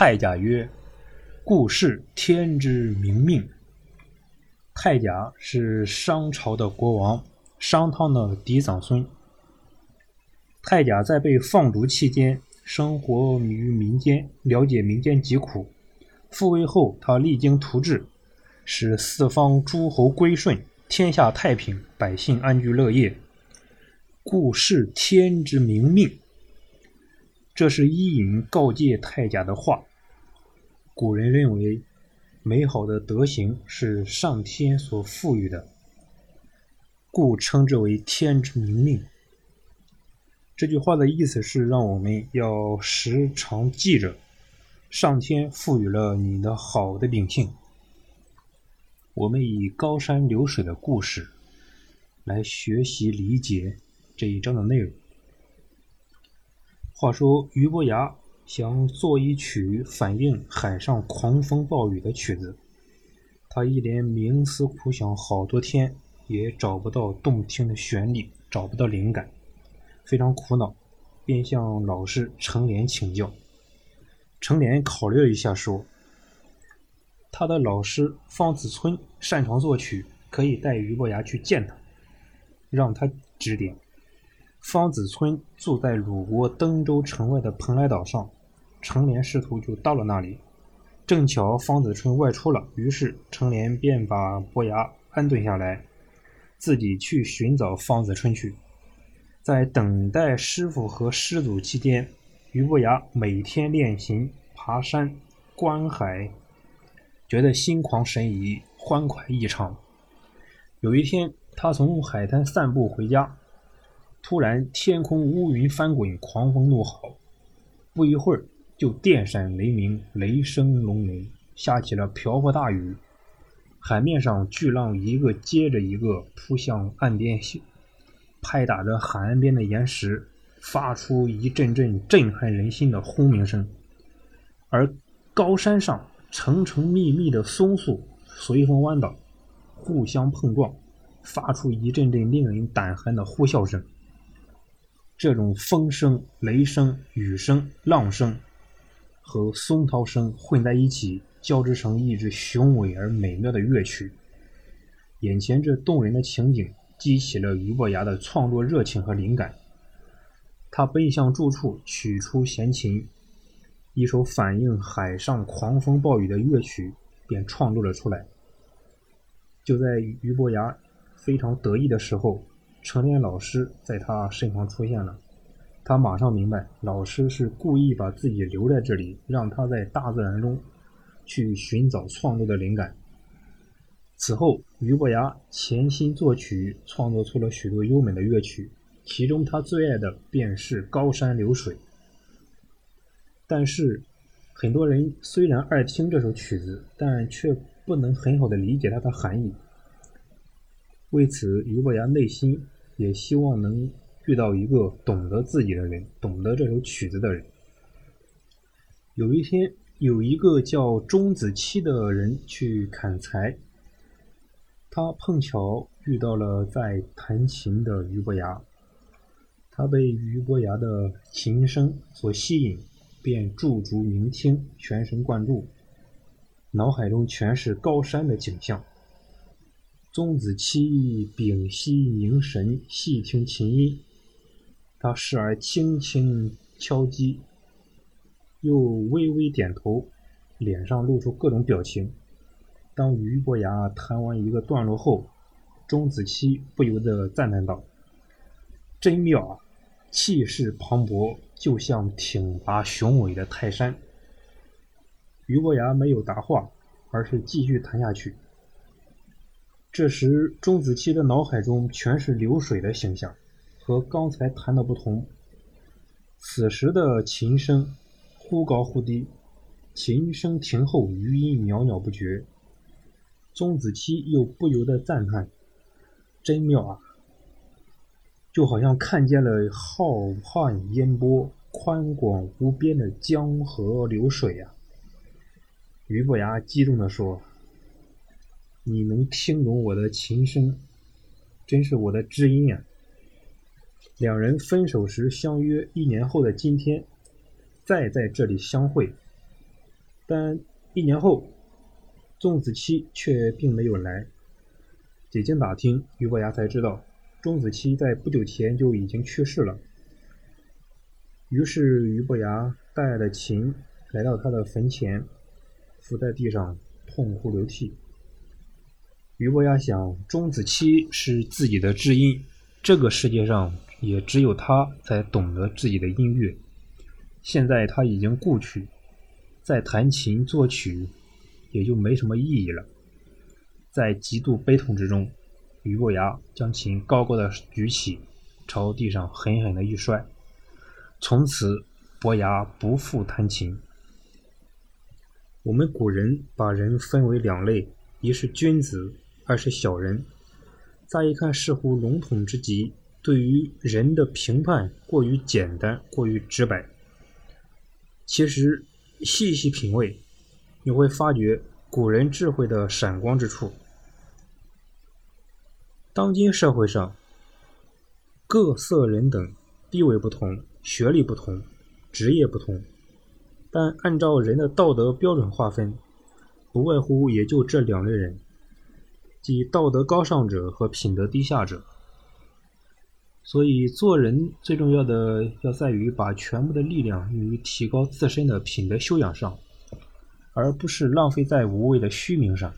太甲曰：“故事天之明命。”太甲是商朝的国王，商汤的嫡长孙。太甲在被放逐期间，生活于民间，了解民间疾苦。复位后，他励精图治，使四方诸侯归顺，天下太平，百姓安居乐业。故事天之明命。这是伊尹告诫太甲的话。古人认为，美好的德行是上天所赋予的，故称之为天之明命。这句话的意思是，让我们要时常记着，上天赋予了你的好的秉性。我们以高山流水的故事来学习理解这一章的内容。话说，俞伯牙想做一曲反映海上狂风暴雨的曲子，他一连冥思苦想好多天，也找不到动听的旋律，找不到灵感，非常苦恼，便向老师程连请教。程连考虑了一下，说：“他的老师方子村擅长作曲，可以带俞伯牙去见他，让他指点。”方子村住在鲁国登州城外的蓬莱岛上，程连师徒就到了那里。正巧方子春外出了，于是程连便把伯牙安顿下来，自己去寻找方子春去。在等待师傅和师祖期间，俞伯牙每天练琴、爬山、观海，觉得心旷神怡，欢快异常。有一天，他从海滩散步回家。突然，天空乌云翻滚，狂风怒号，不一会儿就电闪雷鸣，雷声隆隆，下起了瓢泼大雨。海面上巨浪一个接着一个扑向岸边，拍打着海岸边的岩石，发出一阵阵震撼人心的轰鸣声。而高山上层层密密的松树随风弯倒，互相碰撞，发出一阵阵令人胆寒的呼啸声。这种风声、雷声、雨声、浪声和松涛声混在一起，交织成一支雄伟而美妙的乐曲。眼前这动人的情景，激起了俞伯牙的创作热情和灵感。他奔向住处，取出弦琴，一首反映海上狂风暴雨的乐曲便创作了出来。就在俞伯牙非常得意的时候。成连老师在他身旁出现了，他马上明白，老师是故意把自己留在这里，让他在大自然中去寻找创作的灵感。此后，俞伯牙潜心作曲，创作出了许多优美的乐曲，其中他最爱的便是《高山流水》。但是，很多人虽然爱听这首曲子，但却不能很好的理解它的含义。为此，俞伯牙内心也希望能遇到一个懂得自己的人，懂得这首曲子的人。有一天，有一个叫钟子期的人去砍柴，他碰巧遇到了在弹琴的俞伯牙，他被俞伯牙的琴声所吸引，便驻足聆听，全神贯注，脑海中全是高山的景象。钟子期屏息凝神，细听琴音。他时而轻轻敲击，又微微点头，脸上露出各种表情。当俞伯牙弹完一个段落后，钟子期不由得赞叹道：“真妙啊，气势磅礴，就像挺拔雄伟的泰山。”俞伯牙没有答话，而是继续弹下去。这时，钟子期的脑海中全是流水的形象，和刚才弹的不同。此时的琴声忽高忽低，琴声停后，余音袅袅不绝。钟子期又不由得赞叹：“真妙啊！就好像看见了浩瀚烟波、宽广无边的江河流水呀。”俞伯牙激动地说。你能听懂我的琴声，真是我的知音呀！两人分手时相约一年后的今天，再在这里相会，但一年后，钟子期却并没有来。几经打听，俞伯牙才知道，钟子期在不久前就已经去世了。于是，俞伯牙带了琴来到他的坟前，伏在地上痛哭流涕。俞伯牙想，钟子期是自己的知音，这个世界上也只有他才懂得自己的音乐。现在他已经故去，再弹琴作曲也就没什么意义了。在极度悲痛之中，俞伯牙将琴高高的举起，朝地上狠狠的一摔，从此伯牙不复弹琴。我们古人把人分为两类，一是君子。二是小人，乍一看似乎笼统之极，对于人的评判过于简单，过于直白。其实细细品味，你会发觉古人智慧的闪光之处。当今社会上，各色人等地位不同，学历不同，职业不同，但按照人的道德标准划分，不外乎也就这两类人。即道德高尚者和品德低下者，所以做人最重要的要在于把全部的力量用于提高自身的品德修养上，而不是浪费在无谓的虚名上。